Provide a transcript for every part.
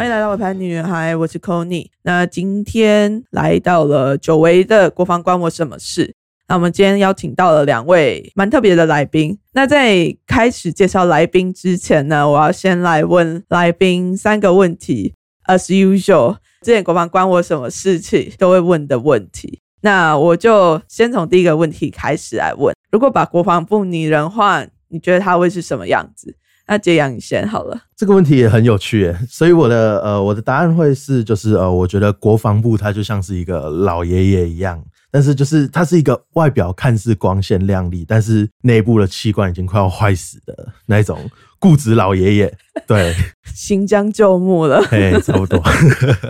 欢迎来到我盘女孩，我是 Conny 那今天来到了久违的国防关我什么事？那我们今天邀请到了两位蛮特别的来宾。那在开始介绍来宾之前呢，我要先来问来宾三个问题，as usual，之前国防关我什么事情都会问的问题。那我就先从第一个问题开始来问：如果把国防部拟人化，你觉得它会是什么样子？那这样你先好了。这个问题也很有趣耶，所以我的呃我的答案会是就是呃我觉得国防部它就像是一个老爷爷一样，但是就是它是一个外表看似光鲜亮丽，但是内部的器官已经快要坏死的那种固执老爷爷。对，行将就木了。哎，差不多。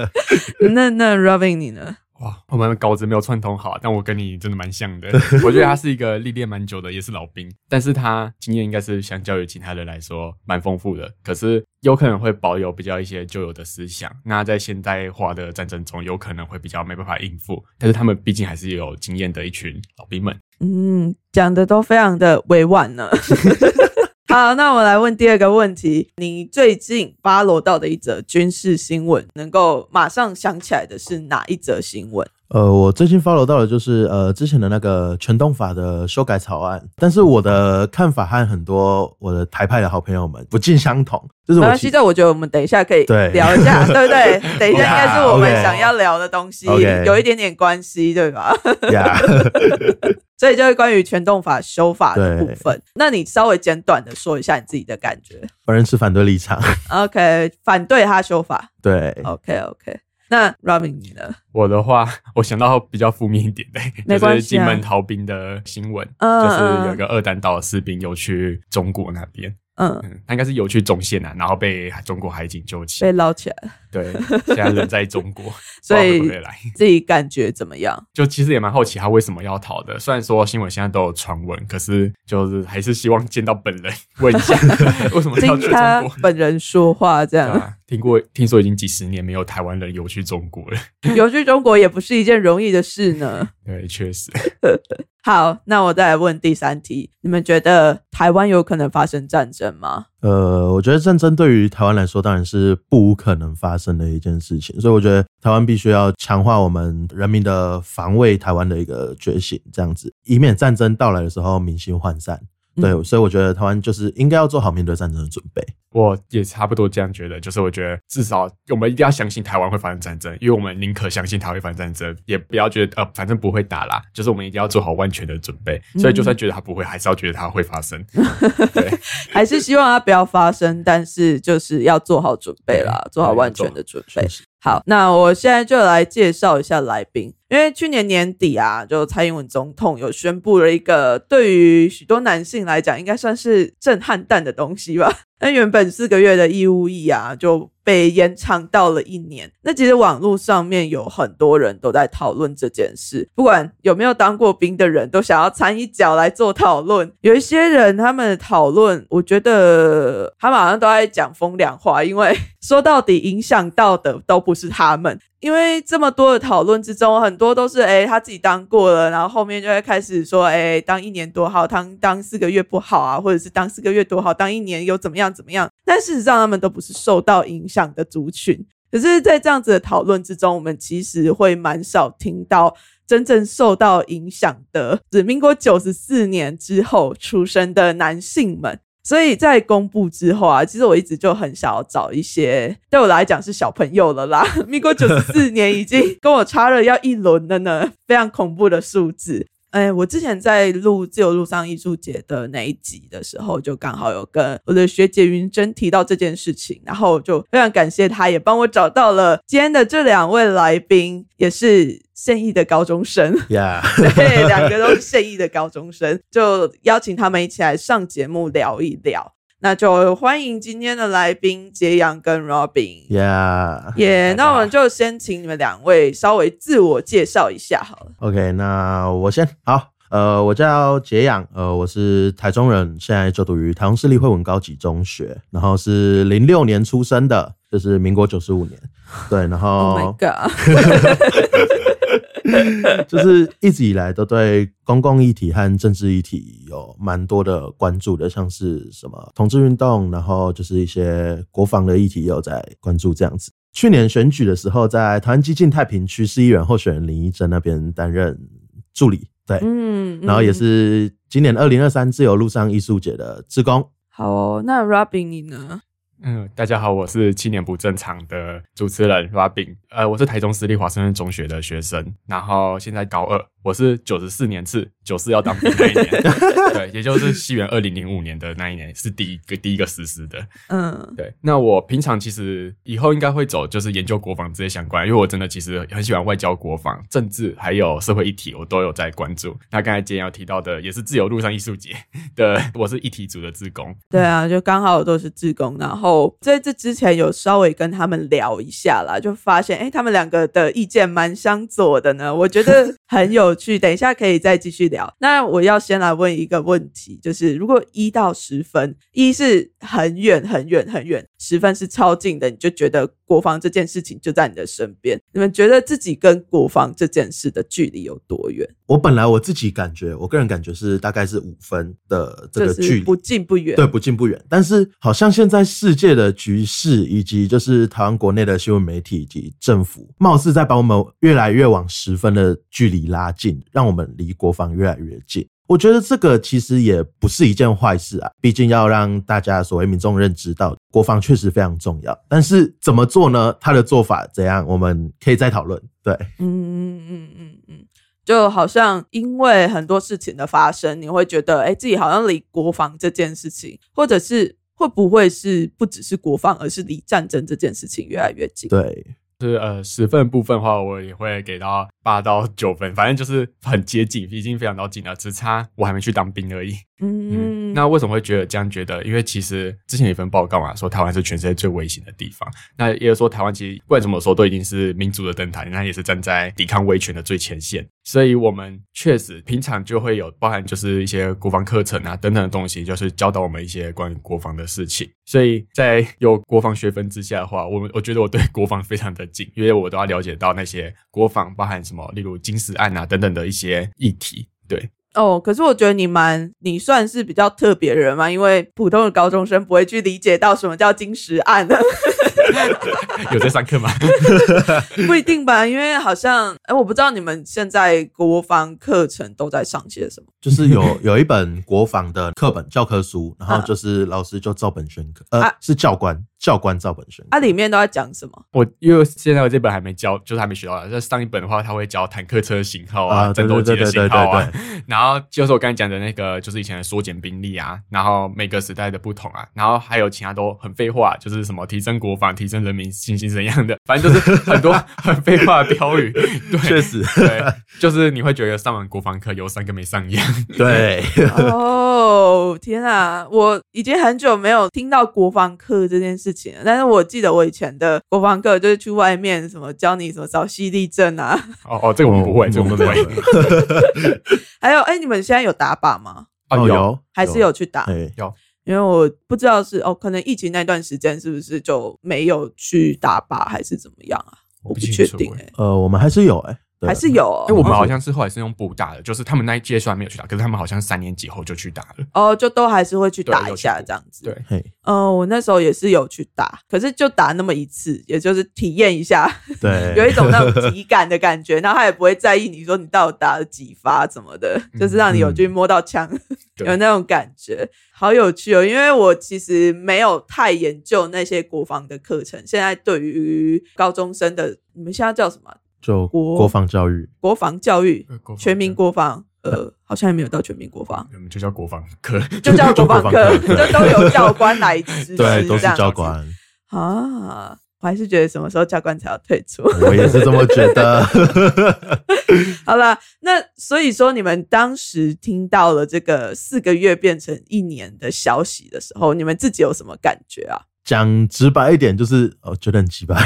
那那 Robin 你呢？哇，我们稿子没有串通好，但我跟你真的蛮像的。我觉得他是一个历练蛮久的，也是老兵，但是他经验应该是相较于其他人来说蛮丰富的。可是有可能会保有比较一些旧有的思想，那在现代化的战争中，有可能会比较没办法应付。但是他们毕竟还是有经验的一群老兵们。嗯，讲的都非常的委婉呢。好，那我来问第二个问题：你最近扒罗到的一则军事新闻，能够马上想起来的是哪一则新闻？呃，我最近 follow 到的就是呃之前的那个全动法的修改草案，但是我的看法和很多我的台派的好朋友们不尽相同。就是我其实我觉得我们等一下可以聊一下，对不对？等一下 应该是我们想要聊的东西，有一点点关系，对吧？所以就是关于全动法修法的部分，那你稍微简短的说一下你自己的感觉。本人持反对立场。OK，反对他修法。对。OK，OK。那 Robin 你呢？我的话，我想到比较负面一点的，就是金门逃兵的新闻，就是有一个二弹岛的士兵又去中国那边。嗯，他应该是游去中线啊，然后被中国海警救起，被捞起来。对，现在人在中国，所以自己感觉怎么样？就其实也蛮好奇他为什么要逃的。虽然说新闻现在都有传闻，可是就是还是希望见到本人问一下，为什么要去中国？本人说话这样。听过，听说已经几十年没有台湾人游去中国了。游去中国也不是一件容易的事呢。对，确实。好，那我再来问第三题：你们觉得台湾有可能发生战争吗？呃，我觉得战争对于台湾来说当然是不可能发生的一件事情，所以我觉得台湾必须要强化我们人民的防卫台湾的一个觉醒，这样子，以免战争到来的时候民心涣散。对，所以我觉得台湾就是应该要做好面对战争的准备。我也差不多这样觉得，就是我觉得至少我们一定要相信台湾会发生战争，因为我们宁可相信台湾会发生战争，也不要觉得呃反正不会打啦。就是我们一定要做好万全的准备。所以就算觉得它不会，还是要觉得它会发生。对，还是希望它不要发生，但是就是要做好准备啦，做好万全的准备。好，那我现在就来介绍一下来宾。因为去年年底啊，就蔡英文总统有宣布了一个对于许多男性来讲应该算是震撼弹的东西吧。那原本四个月的义务役啊，就被延长到了一年。那其实网络上面有很多人都在讨论这件事，不管有没有当过兵的人都想要掺一脚来做讨论。有一些人他们讨论，我觉得他们好像都在讲风凉话，因为 说到底影响到的都不是他们。因为这么多的讨论之中，很多都是哎他自己当过了，然后后面就会开始说哎当一年多好，当当四个月不好啊，或者是当四个月多好，当一年又怎么样怎么样？但事实上他们都不是受到影响的族群。可是，在这样子的讨论之中，我们其实会蛮少听到真正受到影响的，是民国九十四年之后出生的男性们。所以在公布之后啊，其实我一直就很想要找一些对我来讲是小朋友了啦。民国九十四年已经跟我差了要一轮了呢，非常恐怖的数字。哎，我之前在录自由路上艺术节的那一集的时候，就刚好有跟我的学姐云珍提到这件事情，然后就非常感谢她，也帮我找到了今天的这两位来宾，也是现役的高中生。呀，对，两个都是现役的高中生，就邀请他们一起来上节目聊一聊。那就欢迎今天的来宾杰阳跟 Robin。呀，耶，那我们就先请你们两位稍微自我介绍一下好了。OK，那我先好，呃，我叫杰阳，呃，我是台中人，现在就读于台中市立惠文高级中学，然后是零六年出生的，就是民国九十五年，对，然 Oh my 后 god！就是一直以来都对公共议题和政治议题有蛮多的关注的，像是什么同志运动，然后就是一些国防的议题也有在关注这样子。去年选举的时候，在台湾激进太平区市议员候选人林依珍那边担任助理，对，嗯，然后也嗯是今年二零二三自由路上艺术节的志工。好哦。那 Robin 你呢？嗯，大家好，我是七年不正常的主持人 Robin。呃，我是台中私立华盛顿中学的学生，然后现在高二。我是九十四年次，九四要当兵那一年，对，也就是西元二零零五年的那一年是第一个第一个实施的。嗯，对，那我平常其实以后应该会走就是研究国防这些相关，因为我真的其实很喜欢外交、国防、政治还有社会议题，我都有在关注。那刚才今天要提到的也是自由路上艺术节的，我是议题组的志工。对啊，就刚好都是志工，然后在这之前有稍微跟他们聊一下啦，就发现哎，诶他们两个的意见蛮相左的呢，我觉得很有趣。等一下可以再继续聊。那我要先来问一个问题，就是如果一到十分，一是很远很远很远，十分是超近的，你就觉得国防这件事情就在你的身边，你们觉得自己跟国防这件事的距离有多远？我本来我自己感觉，我个人感觉是大概是五分的这个距离，不近不远。对，不近不远。但是好像现在世界的局势，以及就是台湾国内的新闻媒体以及政府，貌似在把我们越来越往十分的距离拉近，让我们离国防越来越近。我觉得这个其实也不是一件坏事啊，毕竟要让大家所谓民众认知到国防确实非常重要。但是怎么做呢？他的做法怎样，我们可以再讨论。对，嗯嗯嗯嗯嗯，就好像因为很多事情的发生，你会觉得，哎，自己好像离国防这件事情，或者是会不会是不只是国防，而是离战争这件事情越来越近？对，是呃十分部分的话，我也会给到八到九分，反正就是很接近，已经非常到近了，只差我还没去当兵而已。嗯，那为什么会觉得这样觉得？因为其实之前有一份报告嘛，说台湾是全世界最危险的地方。那也有说台湾其实不管怎么说都已经是民主的灯塔，那也是站在抵抗威权的最前线。所以我们确实平常就会有包含就是一些国防课程啊等等的东西，就是教导我们一些关于国防的事情。所以在有国防学分之下的话，我们我觉得我对国防非常的紧，因为我都要了解到那些国防包含什么，例如金石案啊等等的一些议题。对，哦，可是我觉得你蛮，你算是比较特别人嘛，因为普通的高中生不会去理解到什么叫金石案。的，有在上课吗？不一定吧？因为好像，哎，我不知道你们现在国防课程都在上些什么。就是有 有一本国防的课本教科书，然后就是老师就照本宣科，呃，啊是教官教官照本宣科。啊，里面都在讲什么？我因为现在我这本还没教，就是还没学到。在上一本的话，他会教坦克车型号啊、战斗机的对对对型号啊对，然后就是我刚才讲的那个，就是以前的缩减兵力啊，然后每个时代的不同啊，然后还有其他都很废话，就是什么提升国防、提升人民信心怎样的，反正就是很多 很废话的标语。对，确实对，就是你会觉得上完国防课有上跟没上一样。对，哦，天啊！我已经很久没有听到国防课这件事情了，但是我记得我以前的国防课就是去外面什么教你什么找犀利症啊，哦哦，这个我们不会，这个我们不会。还有哎，你们现在有打靶吗？哦哦，有还是有去打？哎，因为我不知道是哦，可能疫情那段时间是不是就没有去打靶，还是怎么样啊？我不确定哎、呃，我们还是有哎，对还是有哦因为我们好像是后来是用布打的，就是他们那一届虽然没有去打，可是他们好像三年级后就去打了。哦，就都还是会去打一下这样子。对，嘿，嗯、我那时候也是有去打，可是就打那么一次，也就是体验一下，对，有一种那种体感的感觉，然后他也不会在意你说你到底打了几发怎么的，就是让你有去摸到枪，对有那种感觉，好有趣哦。因为我其实没有太研究那些国防的课程，现在对于高中生的，你们现在叫什么？就国国防教育，国防教育呃国防全民国防呃，好像也没有到全民国防，我们就叫国防科，就叫国防科，都有教官来支持，对，都是教官。啊。我还是觉得什么时候教官才要退出？我也是这么觉得。好了，那所以说你们当时听到了这个四个月变成一年的消息的时候，你们自己有什么感觉啊？讲直白一点，就是哦，觉得很鸡白。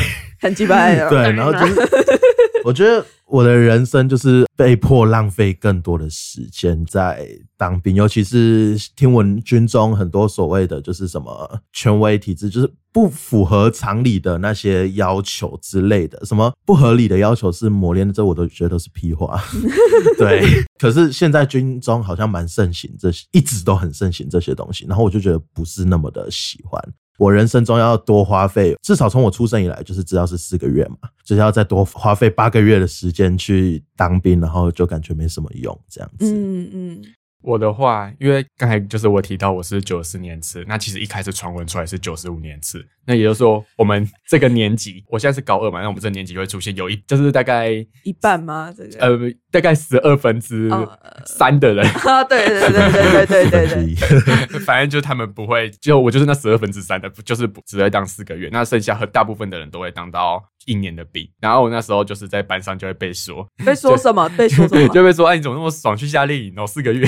很鸡掰的，对，然后就是，我觉得我的人生就是被迫浪费更多的时间在当兵，尤其是听闻军中很多所谓的就是什么权威体制，就是不符合常理的那些要求之类的，什么不合理的要求是磨练的，这我都觉得都是屁话。对，可是现在军中好像蛮盛行这些，一直都很盛行这些东西，然后我就觉得不是那么的喜欢。我人生中要多花费，至少从我出生以来，就是知道是四个月嘛，就是要再多花费八个月的时间去当兵，然后就感觉没什么用，这样子。嗯嗯，我的话，因为刚才就是我提到我是九四年次，那其实一开始传闻出来是九十五年次，那也就是说我们这个年级，我现在是高二嘛，那我们这个年级就会出现有一就是大概一半吗？这个？呃大概十二分之哦三的人，啊，对对对对对对对对，反正就是他们不会，就我就是那十二分之三的，就是不只会当四个月，那剩下和大部分的人都会当到一年的兵。然后我那时候就是在班上就会被说，被说什么？被说什么？就被说，哎，你怎么那么爽去夏令营哦，四个月。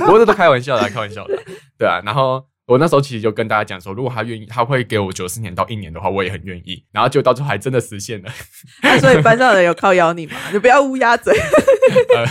不过这都开玩笑的啊，开玩笑的，对啊。然后我那时候其实就跟大家讲说，如果他愿意，他会给我九四年到一年的话，我也很愿意。然后就到最后还真的实现了。那 所以班上的人有靠咬你吗？你不要乌鸦嘴。呃，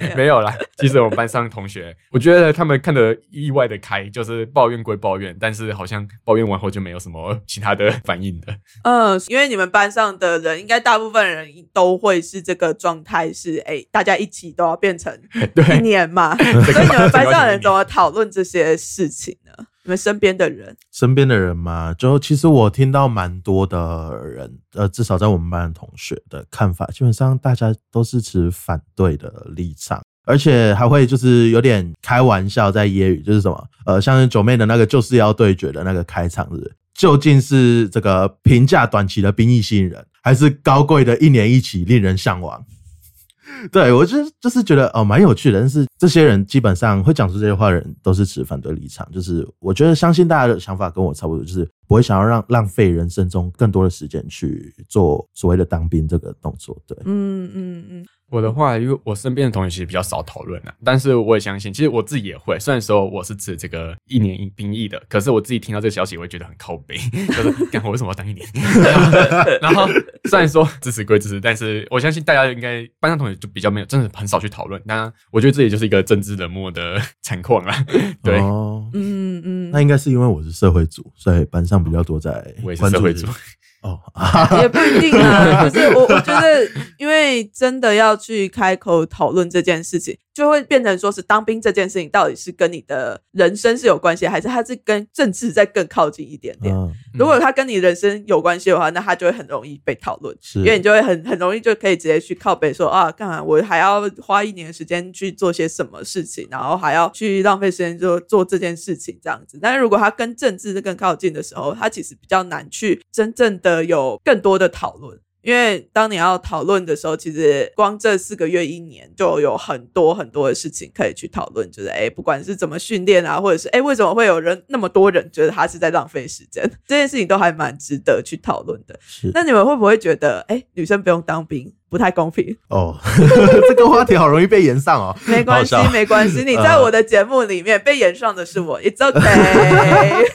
没没有啦。其实我们班上的同学，我觉得他们看得意外的开，就是抱怨归抱怨，但是好像抱怨完后就没有什么其他的反应的。嗯，因为你们班上的人，应该大部分人都会是这个状态，是哎、大家一起都要变成 一，年嘛。所以你们班上的人怎么讨论这些事情呢？你们身边的人，身边的人嘛，就其实我听到蛮多的人，呃，至少在我们班的同学的看法，基本上大家都是持反对的立场，而且还会就是有点开玩笑在揶揄，就是什么，呃，像是九妹的那个就是要对决的那个开场日，究竟是这个平价短期的兵役新人，还是高贵的一年一起令人向往？对我就是就是觉得哦蛮有趣的，但是这些人基本上会讲出这些话的人都是持反对立场，就是我觉得相信大家的想法跟我差不多，就是不会想要让浪费人生中更多的时间去做所谓的当兵这个动作。对，嗯嗯嗯，我的话，因为我身边的同学其实比较少讨论啊，但是我也相信，其实我自己也会。虽然说我是指这个一年一兵役的，可是我自己听到这个消息，我会觉得很靠背，就是干我为什么要当一年？然后虽然说支持归支持，但是我相信大家应该班上同学就比较没有，真的很少去讨论。当然，我觉得这也就是一个政治冷漠的 惨况啦。对，哦，嗯嗯那应该是因为我是社会组，所以班上比较多在关注。哦，嗯，也不一定啊。就是我我觉得，因为真的要去开口讨论这件事情，就会变成说是当兵这件事情到底是跟你的人生是有关系，还是它是跟政治再更靠近一点点？嗯，如果它跟你人生有关系的话，那它就会很容易被讨论。因为你就会很很容易就可以直接去靠背说啊，干嘛我还要花一年的时间去做些什么事情，然后还要去浪费时间做做这件事情这样子。但是如果它跟政治更靠近的时候，它其实比较难去真正的有更多的讨论。因为当你要讨论的时候，其实光这四个月、一年就有很多很多的事情可以去讨论，就是哎，不管是怎么训练啊，或者是哎，为什么会有人那么多人觉得他是在浪费时间，这件事情都还蛮值得去讨论的。是那你们会不会觉得，哎、女生不用当兵不太公平？哦，这个话题好容易被延上哦，没关系没关系。你在我的节目里面被延上的是我，It's okay。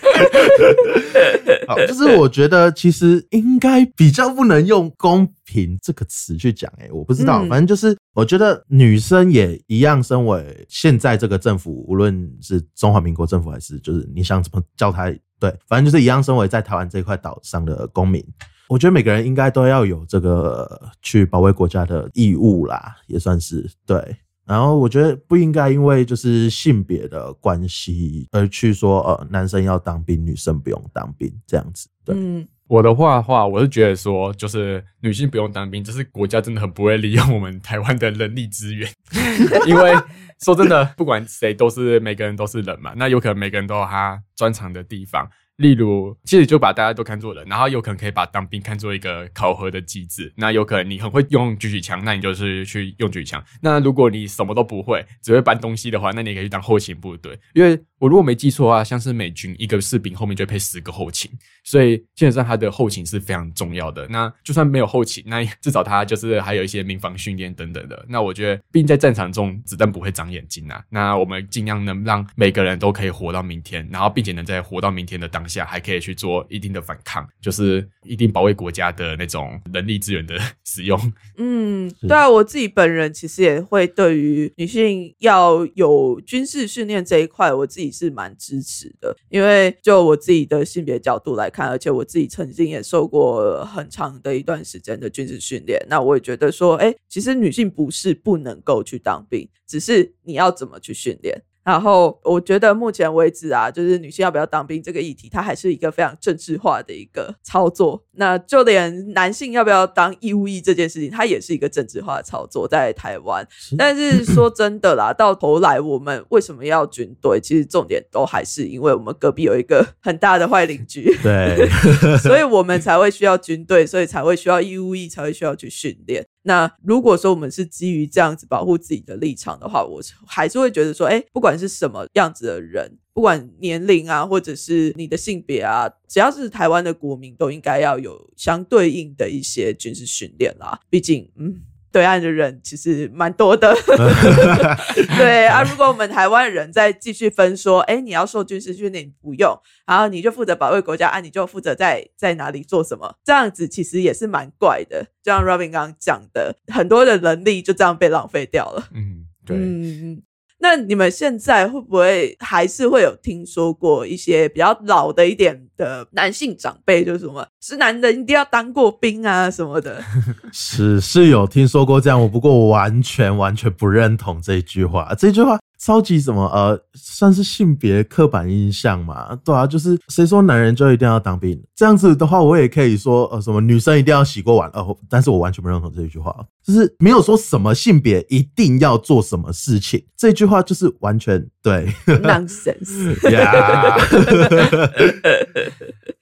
好，就是我觉得其实应该比较不能用公平这个词去讲，哎，我不知道，嗯反正就是我觉得女生也一样，身为现在这个政府，无论是中华民国政府还是就是你想怎么叫她，对，反正就是一样，身为在台湾这块岛上的公民。我觉得每个人应该都要有这个去保卫国家的义务啦，也算是对。然后我觉得不应该因为就是性别的关系而去说呃男生要当兵，女生不用当兵这样子。对，嗯，我的话的话，我是觉得说，就是女性不用当兵，就是国家真的很不会利用我们台湾的人力资源，因为说真的，不管谁都是每个人都是人嘛，那有可能每个人都有他专长的地方。例如，其实就把大家都看作人，然后有可能可以把当兵看作一个考核的机制。那有可能你很会用狙击枪，那你就是去用狙击枪。那如果你什么都不会，只会搬东西的话，那你可以去当后勤部队。因为我如果没记错的话，像是美军一个士兵后面就配十个后勤，所以基本上他的后勤是非常重要的。那就算没有后勤，那至少他就是还有一些民防训练等等的。那我觉得，毕竟在战场中子弹不会长眼睛啊。那我们尽量能让每个人都可以活到明天，然后并且能在活到明天的当下还可以去做一定的反抗，就是一定保卫国家的那种人力资源的 使用。嗯，对啊，我自己本人其实也会对于女性要有军事训练这一块，我自己是蛮支持的。因为就我自己的性别角度来看，而且我自己曾经也受过很长的一段时间的军事训练，那我也觉得说，哎，其实女性不是不能够去当兵，只是你要怎么去训练。然后我觉得目前为止啊，就是女性要不要当兵这个议题，它还是一个非常政治化的一个操作。那就连男性要不要当义务役这件事情，它也是一个政治化的操作，在台湾。但是说真的啦，到头来我们为什么要军队？其实重点都还是因为我们隔壁有一个 很大的坏邻居，对，所以我们才会需要军队，所以才会需要义务役，才会需要去训练。那如果说我们是基于这样子保护自己的立场的话，我还是会觉得说，哎，不管是什么样子的人，不管年龄啊，或者是你的性别啊，只要是台湾的国民，都应该要有相对应的一些军事训练啦。毕竟，嗯。对岸的人其实蛮多的，对啊。如果我们台湾人再继续分说，哎，你要受军事训练不用，然后你就负责保卫国家，啊，你就负责在在哪里做什么，这样子其实也是蛮怪的。就像 Robin 刚刚讲的，很多的能力就这样被浪费掉了。嗯，对。嗯。那你们现在会不会还是会有听说过一些比较老的一点的男性长辈，就是什么是男人一定要当过兵啊什么的？是是有听说过这样，我不过完全完全不认同这句话。这句话。超级什么呃，算是性别刻板印象嘛？对啊，就是谁说男人就一定要当兵？这样子的话，我也可以说呃，什么女生一定要洗过碗呃，但是我完全不认同这一句话，就是没有说什么性别一定要做什么事情，这句话就是完全对 nonsense。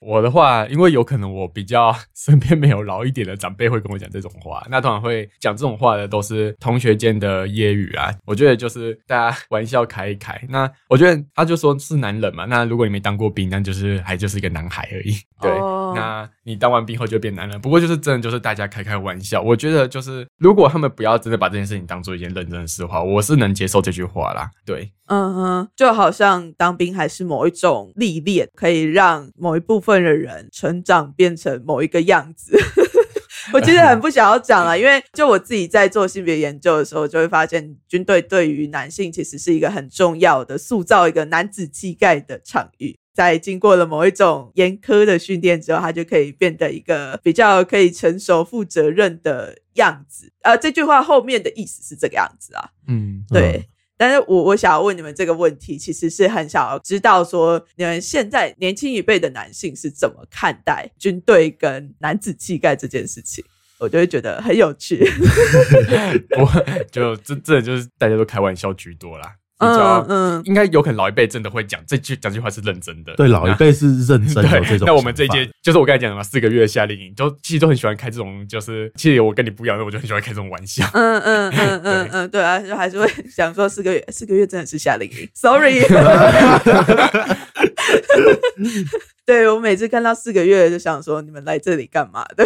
我的话，因为有可能我比较身边没有老一点的长辈会跟我讲这种话，那通常会讲这种话的都是同学间的揶揄啊。我觉得就是大家。玩笑开一开，那我觉得他就说是男人嘛。那如果你没当过兵，那就是还就是一个男孩而已。对，那你当完兵后就变男人。不过就是真的就是大家开开玩笑。我觉得就是如果他们不要真的把这件事情当做一件认真的事的话，我是能接受这句话啦。对，嗯哼，就好像当兵还是某一种历练，可以让某一部分的人成长变成某一个样子。我其实很不想要讲了，因为就我自己在做性别研究的时候，就会发现军队对于男性其实是一个很重要的塑造一个男子气概的场域。在经过了某一种严苛的训练之后，他就可以变得一个比较可以成熟、负责任的样子。呃，这句话后面的意思是这个样子啊。嗯，对。但是我我想要问你们这个问题，其实是很想要知道说，你们现在年轻一辈的男性是怎么看待军队跟男子气概这件事情？我就会觉得很有趣。我就这这就是大家都开玩笑居多啦。嗯嗯，应该有可能老一辈真的会讲这句讲句话是认真的。对，老一辈是认真的这种。那我们这一届就是我刚才讲的嘛，四个月夏令营，都其实都很喜欢开这种，就是其实我跟你不一样，我就很喜欢开这种玩笑。嗯嗯嗯嗯嗯，对啊，就还是会想说四个月，四个月真的是夏令营。Sorry。对我每次看到四个月，就想说你们来这里干嘛的？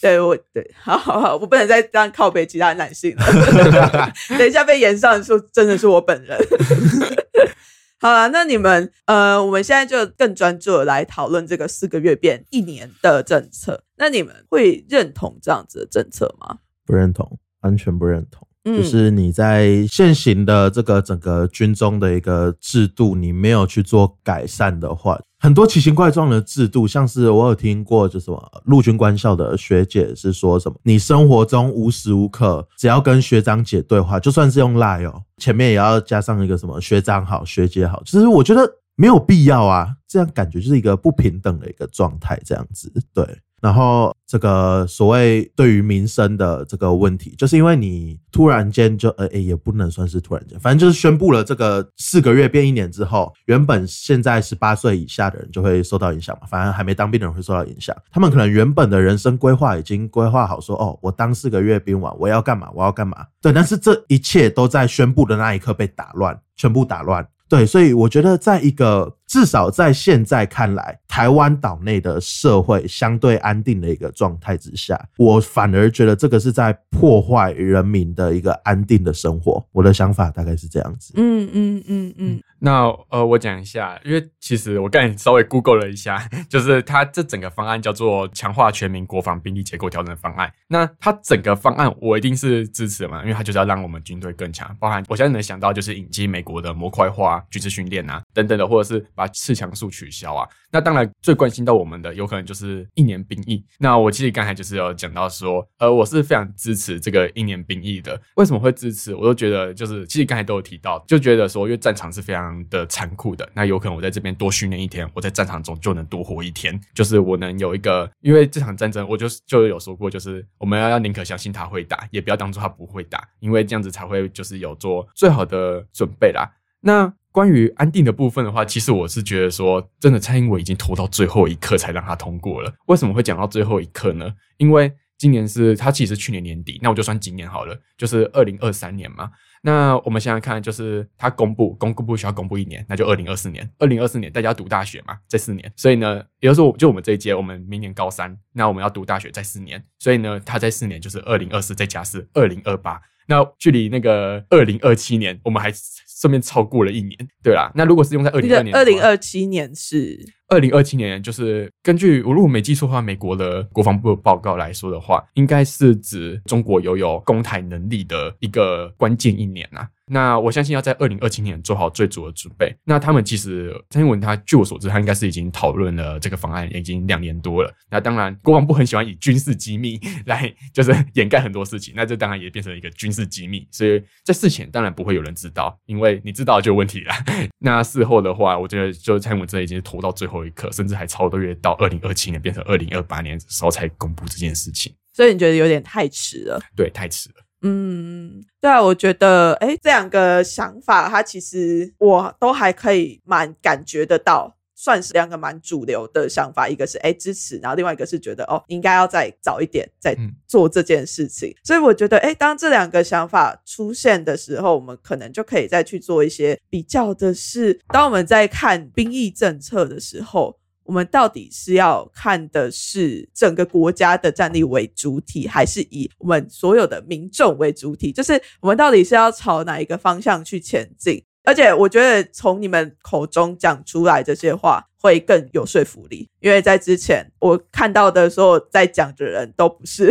对我对，好好好，我不能再这样靠背其他男性了。等一下被延上说，真的是我本人。好了，那你们呃，我们现在就更专注的来讨论这个四个月变一年的政策。那你们会认同这样子的政策吗？不认同，完全不认同。就是你在现行的这个整个军中的一个制度，你没有去做改善的话，很多奇形怪状的制度，像是我有听过，就什么陆军官校的学姐是说什么，你生活中无时无刻只要跟学长姐对话，就算是用 line 哦，前面也要加上一个什么学长好、学姐好，其实我觉得没有必要啊，这样感觉就是一个不平等的一个状态，这样子对。然后这个所谓对于民生的这个问题，就是因为你突然间就呃，也不能算是突然间，反正就是宣布了这个四个月变一年之后，原本现在十八岁以下的人就会受到影响嘛，反正还没当兵的人会受到影响，他们可能原本的人生规划已经规划好，说哦，我当四个月兵完，我要干嘛，我要干嘛，对，但是这一切都在宣布的那一刻被打乱，全部打乱。对，所以我觉得，在一个至少在现在看来，台湾岛内的社会相对安定的一个状态之下，我反而觉得这个是在破坏人民的一个安定的生活。我的想法大概是这样子。嗯嗯嗯嗯。那呃，我讲一下，因为其实我刚才稍微 Google 了一下，就是它这整个方案叫做强化全民国防兵力结构调整方案。那它整个方案我一定是支持嘛，因为它就是要让我们军队更强，包含我现在能想到就是引进美国的模块化军事训练啊等等的，或者是把刺强数取消啊。那当然最关心到我们的，有可能就是一年兵役。那我其实刚才就是有讲到说，呃，我是非常支持这个一年兵役的。为什么会支持？我都觉得就是其实刚才都有提到，就觉得说，因为战场是非常。的残酷的，那有可能我在这边多训练一天，我在战场中就能多活一天。就是我能有一个，因为这场战争，我就就有说过，就是我们要要宁可相信他会打，也不要当做他不会打，因为这样子才会就是有做最好的准备啦。那关于安定的部分的话，其实我是觉得说，真的蔡英文已经拖到最后一刻才让他通过了。为什么会讲到最后一刻呢？因为今年是他其实去年年底，那我就算今年好了，就是二零二三年嘛。那我们现在看，就是他公布，公布需要公布一年，那就二零二四年。二零二四年大家要读大学嘛，这四年，所以呢，也就是说，就我们这一届，我们明年高三，那我们要读大学在四年，所以呢，他在四年就是二零二四再加四，二零二八。那距离那个二零二七年，我们还顺便超过了一年，对啦。那如果是用在二零二年，二零二七年是二零二七年，就是根据我如果没记错的话，美国的国防部报告来说的话，应该是指中国拥有攻台能力的一个关键一年呐。那我相信要在二零二七年做好最足的准备。那他们其实蔡英文他据我所知，他应该是已经讨论了这个方案已经两年多了。那当然，国防部很喜欢以军事机密来就是掩盖很多事情，那这当然也变成一个军事机密。所以在事前当然不会有人知道，因为你知道就有问题了。那事后的话，我觉得就蔡英文这已经是拖到最后一刻，甚至还超多月到二零二七年变成二零二八年的时候才公布这件事情。所以你觉得有点太迟了？对，太迟了。嗯，对啊，我觉得，哎，这两个想法，它其实我都还可以蛮感觉得到，算是两个蛮主流的想法。一个是哎支持，然后另外一个是觉得哦，应该要再早一点再做这件事情。所以我觉得，哎，当这两个想法出现的时候，我们可能就可以再去做一些比较的是，当我们在看兵役政策的时候。我们到底是要看的是整个国家的战力为主体，还是以我们所有的民众为主体？就是我们到底是要朝哪一个方向去前进？而且，我觉得从你们口中讲出来这些话。会更有说服力，因为在之前我看到的时候，在讲的人都不是，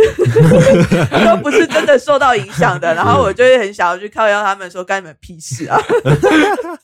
都不是真的受到影响的。然后我就会很想要去靠邀他们说干你们屁事啊！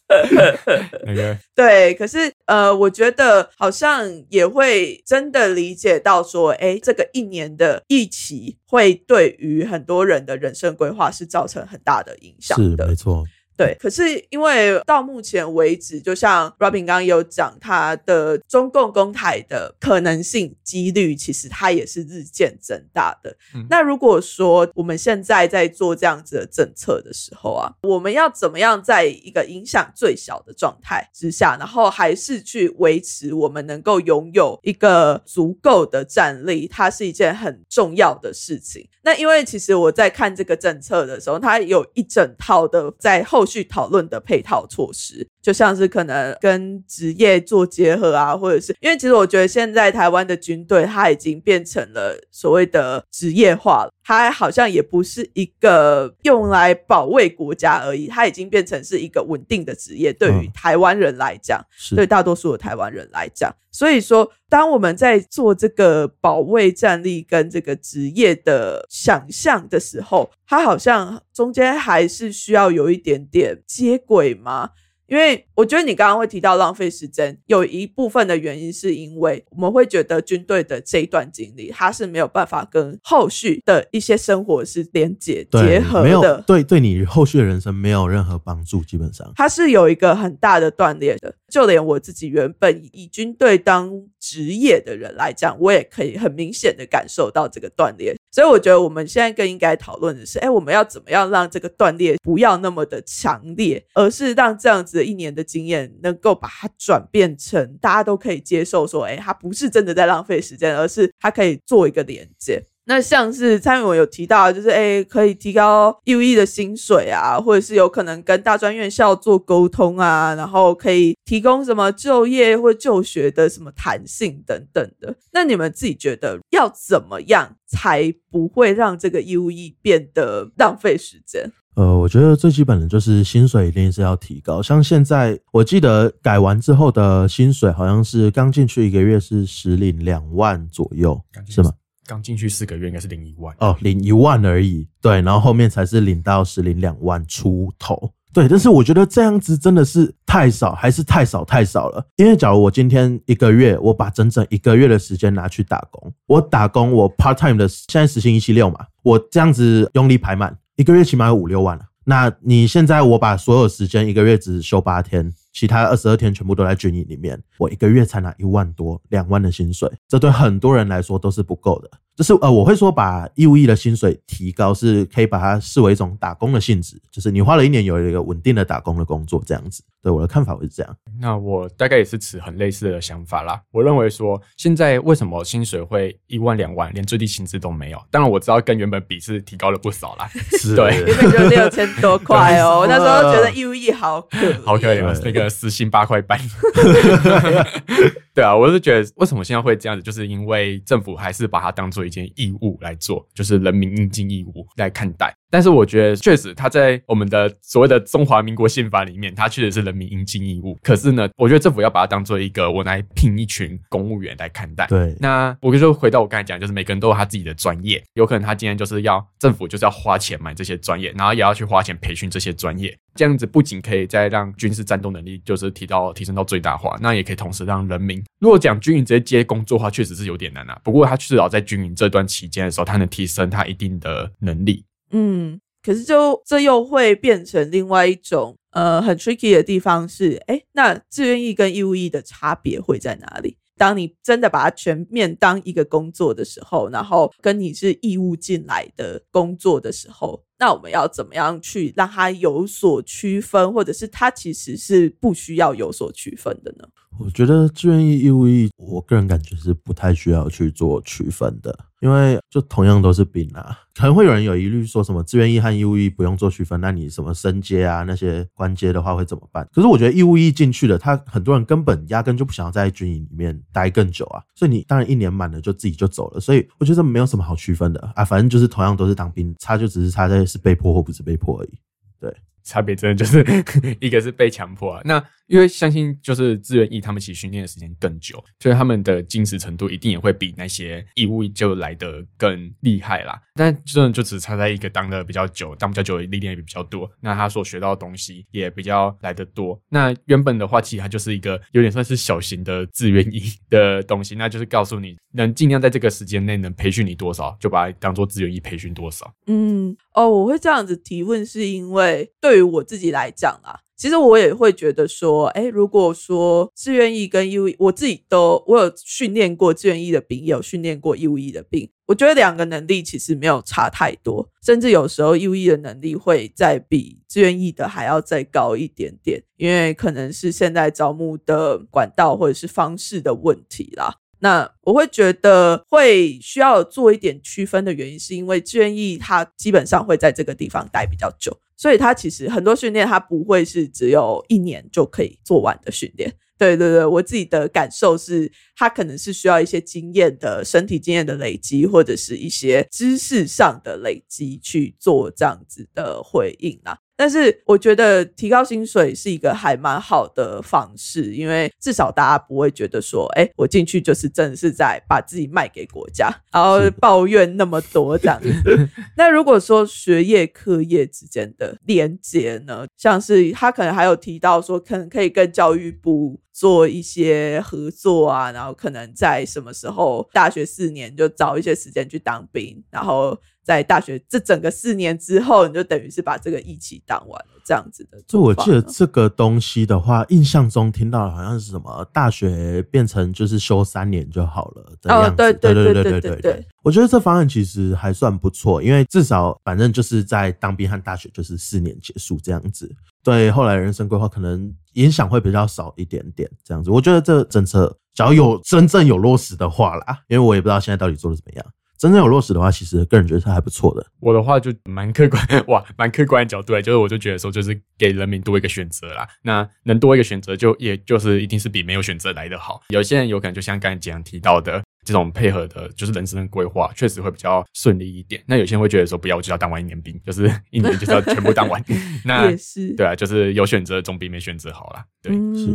对，可是呃，我觉得好像也会真的理解到说，哎，这个一年的疫情会对于很多人的人生规划是造成很大的影响的，没错。对，可是因为到目前为止，就像 Robin 刚刚有讲，他的中共公台的可能性几率，其实它也是日渐增大的。那如果说我们现在在做这样子的政策的时候啊，我们要怎么样在一个影响最小的状态之下，然后还是去维持我们能够拥有一个足够的战力，它是一件很重要的事情。那因为其实我在看这个政策的时候，它有一整套的在后后续讨论的配套措施，就像是可能跟职业做结合啊，或者是因为其实我觉得现在台湾的军队它已经变成了所谓的职业化了。它好像也不是一个用来保卫国家而已，它已经变成是一个稳定的职业。对于台湾人来讲，对大多数的台湾人来讲，所以说，当我们在做这个保卫战力跟这个职业的想象的时候，它好像中间还是需要有一点点接轨吗？因为我觉得你刚刚会提到浪费时间，有一部分的原因是因为我们会觉得军队的这一段经历，它是没有办法跟后续的一些生活是连接结合的，对对你后续的人生没有任何帮助，基本上它是有一个很大的断裂的。就连我自己原本以军队当职业的人来讲，我也可以很明显的感受到这个断裂。所以我觉得我们现在更应该讨论的是，哎，我们要怎么样让这个断裂不要那么的强烈，而是让这样子一年的经验能够把它转变成大家都可以接受，说，哎，它不是真的在浪费时间，而是它可以做一个连接。那像是蔡英文有提到，就是哎，可以提高 U E 的薪水啊，或者是有可能跟大专院校做沟通啊，然后可以提供什么就业或就学的什么弹性等等的。那你们自己觉得要怎么样才不会让这个 U E 变得浪费时间？呃，我觉得最基本的就是薪水一定是要提高。像现在我记得改完之后的薪水，好像是刚进去一个月是实领两万左右，是吗？刚进去四个月应该是领一万哦，领一万而已。对，然后后面才是领到是领两万出头。对，但是我觉得这样子真的是太少，还是太少太少了。因为假如我今天一个月，我把整整一个月的时间拿去打工，我打工我 part time 的现在时薪一七六嘛，我这样子用力排满，一个月起码有五六万了。那你现在我把所有时间一个月只休八天。其他二十二天全部都在军营里面，我一个月才拿一万多、两万的薪水，这对很多人来说都是不够的。就是呃，我会说把义务役的薪水提高，是可以把它视为一种打工的性质，就是你花了一年有一个稳定的打工的工作这样子。对我的看法会是这样。那我大概也是持很类似的想法啦。我认为说现在为什么薪水会一万两万，连最低薪资都没有？当然我知道跟原本比是提高了不少啦。是，对，原本就六千多块哦。我那时候觉得义务役好可好可怜，那个时薪八块半。对啊，我是觉得为什么现在会这样子，就是因为政府还是把它当做一件义务来做，就是人民应尽义务来看待。但是我觉得确实，它在我们的所谓的中华民国宪法里面，它确实是人民应尽义务。可是呢，我觉得政府要把它当做一个我来聘一群公务员来看待。对，那我就说回到我刚才讲，就是每个人都有他自己的专业，有可能他今天就是要政府就是要花钱买这些专业，然后也要去花钱培训这些专业。这样子不仅可以再让军事战斗能力就是提到提升到最大化，那也可以同时让人民。如果讲军营直接接工作的话，确实是有点难啊。不过他至少在军营这段期间的时候，他能提升他一定的能力。嗯，可是就这又会变成另外一种呃很 tricky 的地方是，哎，那志愿役跟义务役的差别会在哪里？当你真的把它全面当一个工作的时候，然后跟你是义务进来的工作的时候，那我们要怎么样去让它有所区分，或者是它其实是不需要有所区分的呢？我觉得志愿役、义务役，我个人感觉是不太需要去做区分的，因为就同样都是兵啊。可能会有人有疑虑，说什么志愿役和义务役不用做区分，那你什么升阶啊那些官阶的话会怎么办？可是我觉得义务役进去了，他很多人根本压根就不想要在军营里面待更久啊，所以你当然一年满了就自己就走了，所以我觉得没有什么好区分的啊，反正就是同样都是当兵，差就只是差在是被迫或不是被迫而已，对。差别真的就是 一个是被强迫啊，那因为相信就是志愿役，他们其实训练的时间更久，所以他们的精实程度一定也会比那些义务就来的更厉害啦。但真的就只差在一个当的比较久，当比较久历练也比较多，那他所学到的东西也比较来得多。那原本的话，其实它就是一个有点算是小型的志愿役的东西，那就是告诉你能尽量在这个时间内能培训你多少，就把它当做志愿役培训多少。嗯，哦，我会这样子提问，是因为对。于我自己来讲啊，其实我也会觉得说，哎，如果说志愿役跟义务，我自己都我有训练过志愿役的兵，也有训练过义务役的兵，我觉得两个能力其实没有差太多，甚至有时候义务役的能力会再比志愿役的还要再高一点点，因为可能是现在招募的管道或者是方式的问题啦。那我会觉得会需要做一点区分的原因，是因为志愿役他基本上会在这个地方待比较久。所以他其实很多训练，它不会是只有一年就可以做完的训练。对对对，我自己的感受是，它可能是需要一些经验的身体经验的累积，或者是一些知识上的累积去做这样子的回应啊。但是我觉得提高薪水是一个还蛮好的方式，因为至少大家不会觉得说，哎，我进去就是真的是在把自己卖给国家，然后抱怨那么多这样子。那如果说学业课业之间的连接呢，像是他可能还有提到说，可能可以跟教育部做一些合作啊，然后可能在什么时候大学四年就找一些时间去当兵，然后。在大学这整个四年之后，你就等于是把这个一起当完了这样子的。就我记得这个东西的话，印象中听到好像是什么大学变成就是修三年就好了的样子。对对对对对对对。我觉得这方案其实还算不错，因为至少反正就是在当兵和大学就是四年结束这样子，对后来人生规划可能影响会比较少一点点这样子。我觉得这政策只要有真正有落实的话啦，因为我也不知道现在到底做的怎么样。真正有落实的话，其实个人觉得是还不错的。我的话就蛮客观，哇，蛮客观的角度，就是我就觉得说，就是给人民多一个选择啦。那能多一个选择，就也就是一定是比没有选择来的好。有些人有可能就像刚才这样提到的。这种配合的，就是人生的规划，确实会比较顺利一点。那有些人会觉得说，不要，我就要当完一年兵，就是一年就是要全部当完。那也是，对啊，就是有选择总比没选择好啦。对，是，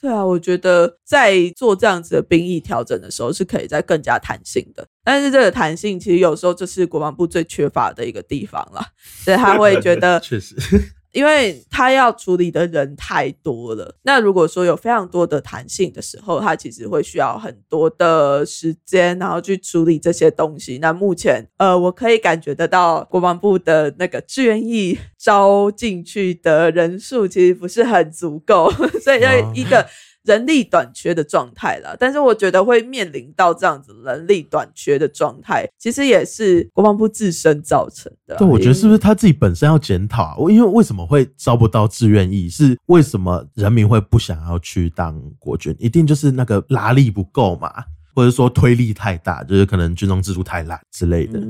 对啊，我觉得在做这样子的兵役调整的时候，是可以在更加弹性的。但是这个弹性，其实有时候就是国防部最缺乏的一个地方了，所以他会觉得，确实。因为他要处理的人太多了，那如果说有非常多的弹性的时候，他其实会需要很多的时间，然后去处理这些东西。那目前，呃，我可以感觉得到国防部的那个志愿意招进去的人数其实不是很足够，所以要一个。人力短缺的状态啦，但是我觉得会面临到这样子人力短缺的状态，其实也是国防部自身造成的。对，我觉得是不是他自己本身要检讨？我因为为什么会招不到志愿役？是为什么人民会不想要去当国军？一定就是那个拉力不够嘛，或者说推力太大，就是可能军中制度太烂之类的。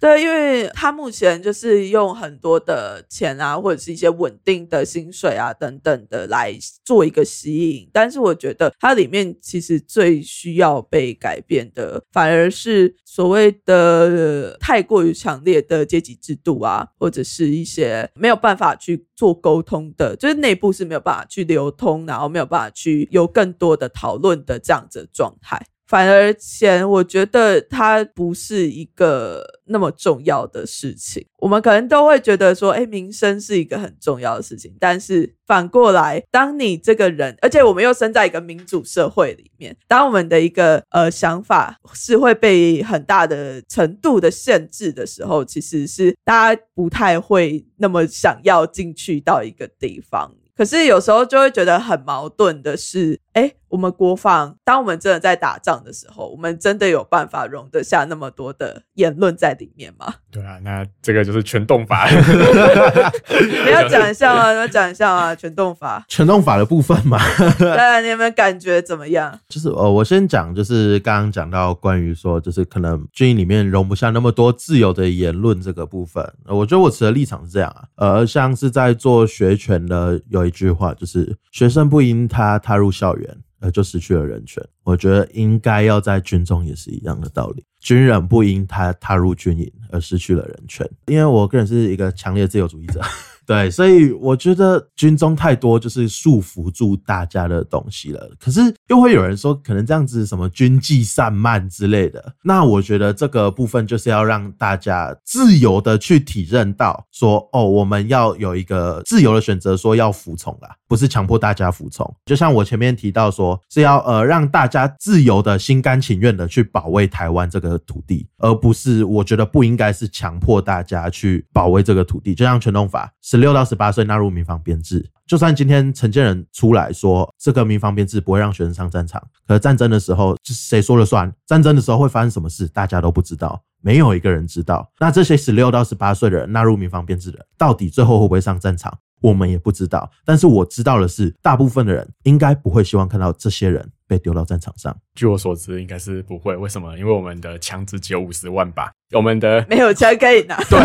对，因为他目前就是用很多的钱啊，或者是一些稳定的薪水啊等等的来做一个吸引，但是我觉得它里面其实最需要被改变的，反而是所谓的太过于强烈的阶级制度啊，或者是一些没有办法去做沟通的，就是内部是没有办法去流通，然后没有办法去有更多的讨论的这样子的状态。反而钱，我觉得它不是一个那么重要的事情。我们可能都会觉得说，哎，民生是一个很重要的事情。但是反过来，当你这个人，而且我们又生在一个民主社会里面，当我们的一个呃想法是会被很大的程度的限制的时候，其实是大家不太会那么想要进去到一个地方。可是有时候就会觉得很矛盾的是，哎，我们国防，当我们真的在打仗的时候，我们真的有办法容得下那么多的言论在里面吗？对啊，那这个就是全动法。你要讲一下吗？你要讲一下吗？全动法，全动法的部分嘛。对，你有没有感觉怎么样？就是呃，我先讲，就是刚刚讲到关于说，就是可能军营里面容不下那么多自由的言论这个部分。我觉得我持的立场是这样啊，呃，像是在做学权的有。一句话就是：学生不应他踏入校园就失去了人权。我觉得应该要在军中也是一样的道理，军人不因他踏入军营而失去了人权。因为我个人是一个强烈自由主义者。对，所以我觉得军中太多就是束缚住大家的东西了。可是又会有人说，可能这样子什么军纪散漫之类的。那我觉得这个部分就是要让大家自由的去体认到，说哦，我们要有一个自由的选择，说要服从啦，不是强迫大家服从。就像我前面提到说，是要呃让大家自由的心甘情愿的去保卫台湾这个土地，而不是我觉得不应该是强迫大家去保卫这个土地。就像全动法。十六到十八岁纳入民防编制，就算今天承建人出来说这个民防编制不会让学生上战场，可是战争的时候谁说了算？战争的时候会发生什么事？大家都不知道，没有一个人知道。那这些十六到十八岁的人纳入民防编制的，到底最后会不会上战场？我们也不知道。但是我知道的是，大部分的人应该不会希望看到这些人被丢到战场上。据我所知，应该是不会。为什么？因为我们的枪支只有五十万把，我们的没有枪可以拿。对。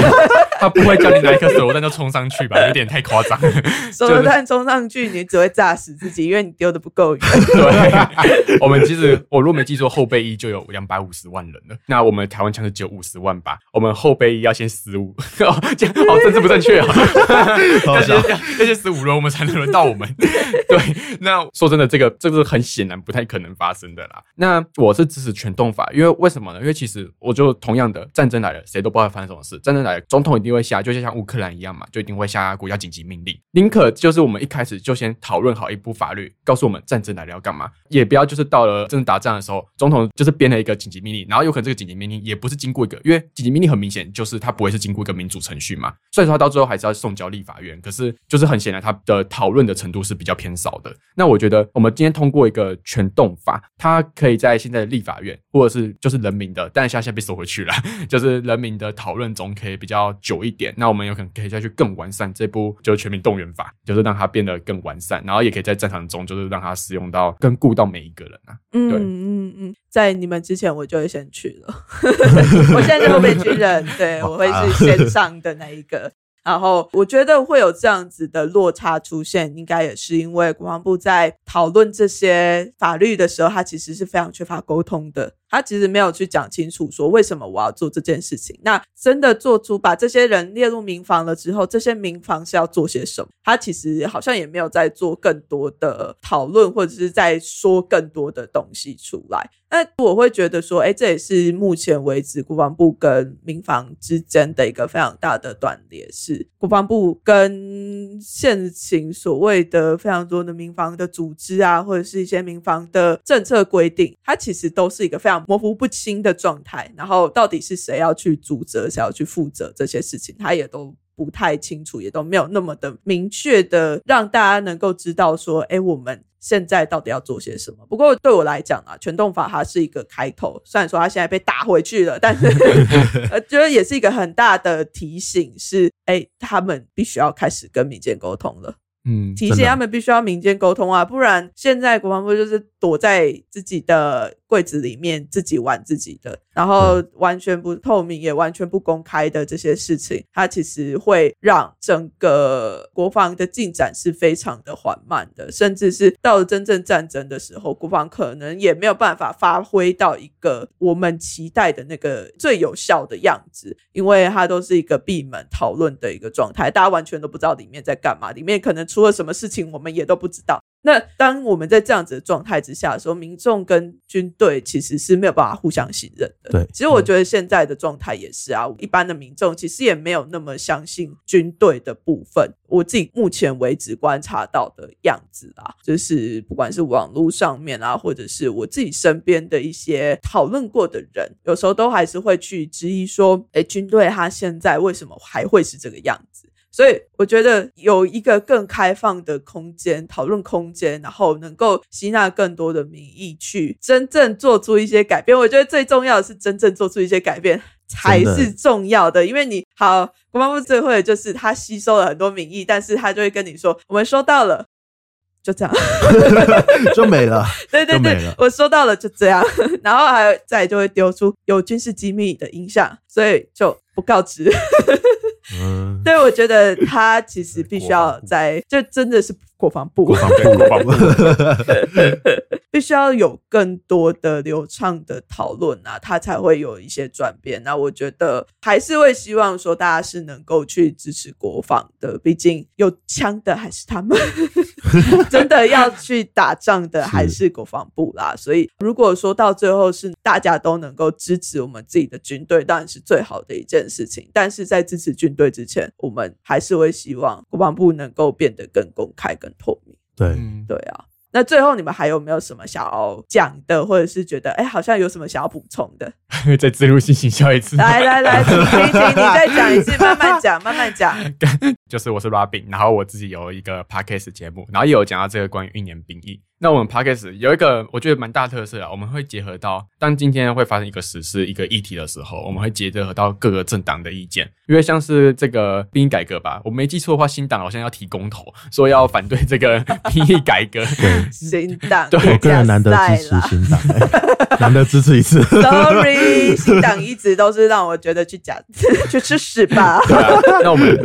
他不会叫你拿一颗手榴弹就冲上去吧？有点太夸张。手榴弹冲上去，你只会炸死自己，因为你丢的不够远。对，我们其实我如果没记错，后备役就有两百五十万人了。那我们台湾枪是只有五十万吧，我们后备役要先十五。哦，这样哦，政治不正确啊！要先要先十五轮，我们才能轮到我们。对，那说真的，这个这个是很显然不太可能发生的啦。那我是支持全动法，因为为什么呢？因为其实我就同样的战争来了，谁都不知道发生什么事。战争来了，总统一定。定会下，就像像乌克兰一样嘛，就一定会下国家紧急命令。宁可就是我们一开始就先讨论好一部法律，告诉我们战争来了要干嘛，也不要就是到了真的打仗的时候，总统就是编了一个紧急命令，然后有可能这个紧急命令也不是经过一个，因为紧急命令很明显就是它不会是经过一个民主程序嘛，所以说它到最后还是要送交立法院。可是就是很显然，它的讨论的程度是比较偏少的。那我觉得我们今天通过一个全动法，它可以在现在的立法院或者是就是人民的，但是现在被收回去了，就是人民的讨论中可以比较久一点。那我们有可能可以再去更完善这部就是全民动员法，就是让它变得更完善，然后也可以在战场中就是让它使用到更顾到每一个人啊。嗯嗯嗯，在你们之前我就会先去了，我现在就会被军人，对我会是先上的那一个。然后我觉得会有这样子的落差出现，应该也是因为国防部在讨论这些法律的时候，他其实是非常缺乏沟通的。他其实没有去讲清楚说为什么我要做这件事情。那真的做出把这些人列入民房了之后，这些民房是要做些什么？他其实好像也没有在做更多的讨论，或者是在说更多的东西出来。那我会觉得说，哎，这也是目前为止国防部跟民防之间的一个非常大的断裂，是国防部跟现行所谓的非常多的民防的组织啊，或者是一些民防的政策规定，它其实都是一个非常。模糊不清的状态，然后到底是谁要去主责，谁要去负责这些事情，他也都不太清楚，也都没有那么的明确的让大家能够知道说，哎，我们现在到底要做些什么？不过对我来讲啊，全动法它是一个开头，虽然说它现在被打回去了，但是呃，觉得也是一个很大的提醒，是哎，他们必须要开始跟民间沟通了。嗯，提醒他们必须要民间沟通啊，不然现在国防部就是躲在自己的柜子里面自己玩自己的，然后完全不透明也完全不公开的这些事情，它其实会让整个国防的进展是非常的缓慢的，甚至是到了真正战争的时候，国防可能也没有办法发挥到一个我们期待的那个最有效的样子，因为它都是一个闭门讨论的一个状态，大家完全都不知道里面在干嘛，里面可能。出了什么事情，我们也都不知道。那当我们在这样子的状态之下的时候，民众跟军队其实是没有办法互相信任的。对，其实我觉得现在的状态也是啊，一般的民众其实也没有那么相信军队的部分。我自己目前为止观察到的样子啊，就是不管是网络上面啊，或者是我自己身边的一些讨论过的人，有时候都还是会去质疑说，哎，军队他现在为什么还会是这个样子？所以我觉得有一个更开放的空间，讨论空间，然后能够吸纳更多的民意，去真正做出一些改变。我觉得最重要的是真正做出一些改变 才是重要的。因为你好，国防部最会就是他吸收了很多民意，但是他就会跟你说，我们收到了，就这样，就没了。对对对，我收到了，就这样。然后还有再就会丢出有军事机密的影响，所以就不告知。嗯，对，我觉得他其实必须要在，就真的是。国防部，国防部，国防部，必须要有更多的流畅的讨论啊，他才会有一些转变。那我觉得还是会希望说，大家是能够去支持国防的，毕竟有枪的还是他们，真的要去打仗的还是国防部啦。所以，如果说到最后是大家都能够支持我们自己的军队，当然是最好的一件事情。但是在支持军队之前，我们还是会希望国防部能够变得更公开、更。透明，对对啊。那最后你们还有没有什么想要讲的，或者是觉得哎，好像有什么想要补充的？再自入性行销一次，来来来，请请请，你再讲一次，慢慢讲，慢慢讲。就是我是 Robin，然后我自己有一个 podcast 节目，然后也有讲到这个关于一年兵役。那我们 podcast 有一个我觉得蛮大特色啊，我们会结合到当今天会发生一个实事、一个议题的时候，我们会结合到各个政党的意见。因为像是这个兵役改革吧，我没记错的话，新党好像要提公投，说要反对这个 兵役改革。新党对，个人难得支持新党，难得支持一次。Sorry，新党一直都是让我觉得去讲 去吃屎吧。那我们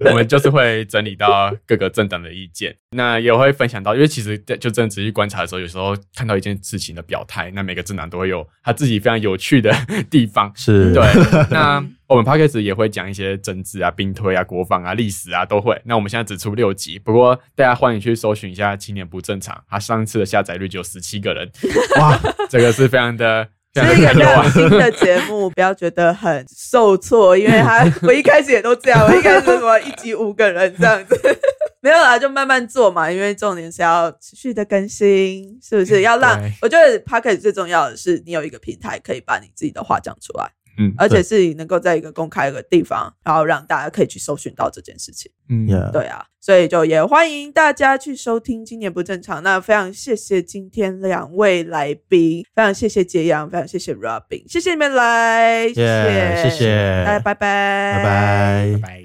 我们就是会整理到各个政党的意见，那也会分享到，因为其实就真的。仔细观察的时候，有时候看到一件事情的表态，那每个政党都会有他自己非常有趣的地方。是对。那我们 p a c k a g e 也会讲一些政治啊、兵推啊、国防啊、历史啊，都会。那我们现在只出六集，不过大家欢迎去搜寻一下《青年不正常》，他上次的下载率只有十七个人，哇，这个是非常的是一个非常新的节目，不要觉得很受挫，因为他 我一开始也都这样，我一开始什么一集五个人这样子，没有啦，就慢慢做嘛，因为重点是要持续的更新，是不是？要让我觉得 p o c k e t 最重要的是你有一个平台可以把你自己的话讲出来。嗯，而且是能够在一个公开的地方，然后让大家可以去搜寻到这件事情。嗯，对啊，所以就也欢迎大家去收听《今年不正常》。那非常谢谢今天两位来宾，非常谢谢杰阳，非常谢谢 Robin，谢谢你们来，谢谢，谢谢，大家拜拜，拜拜，拜拜。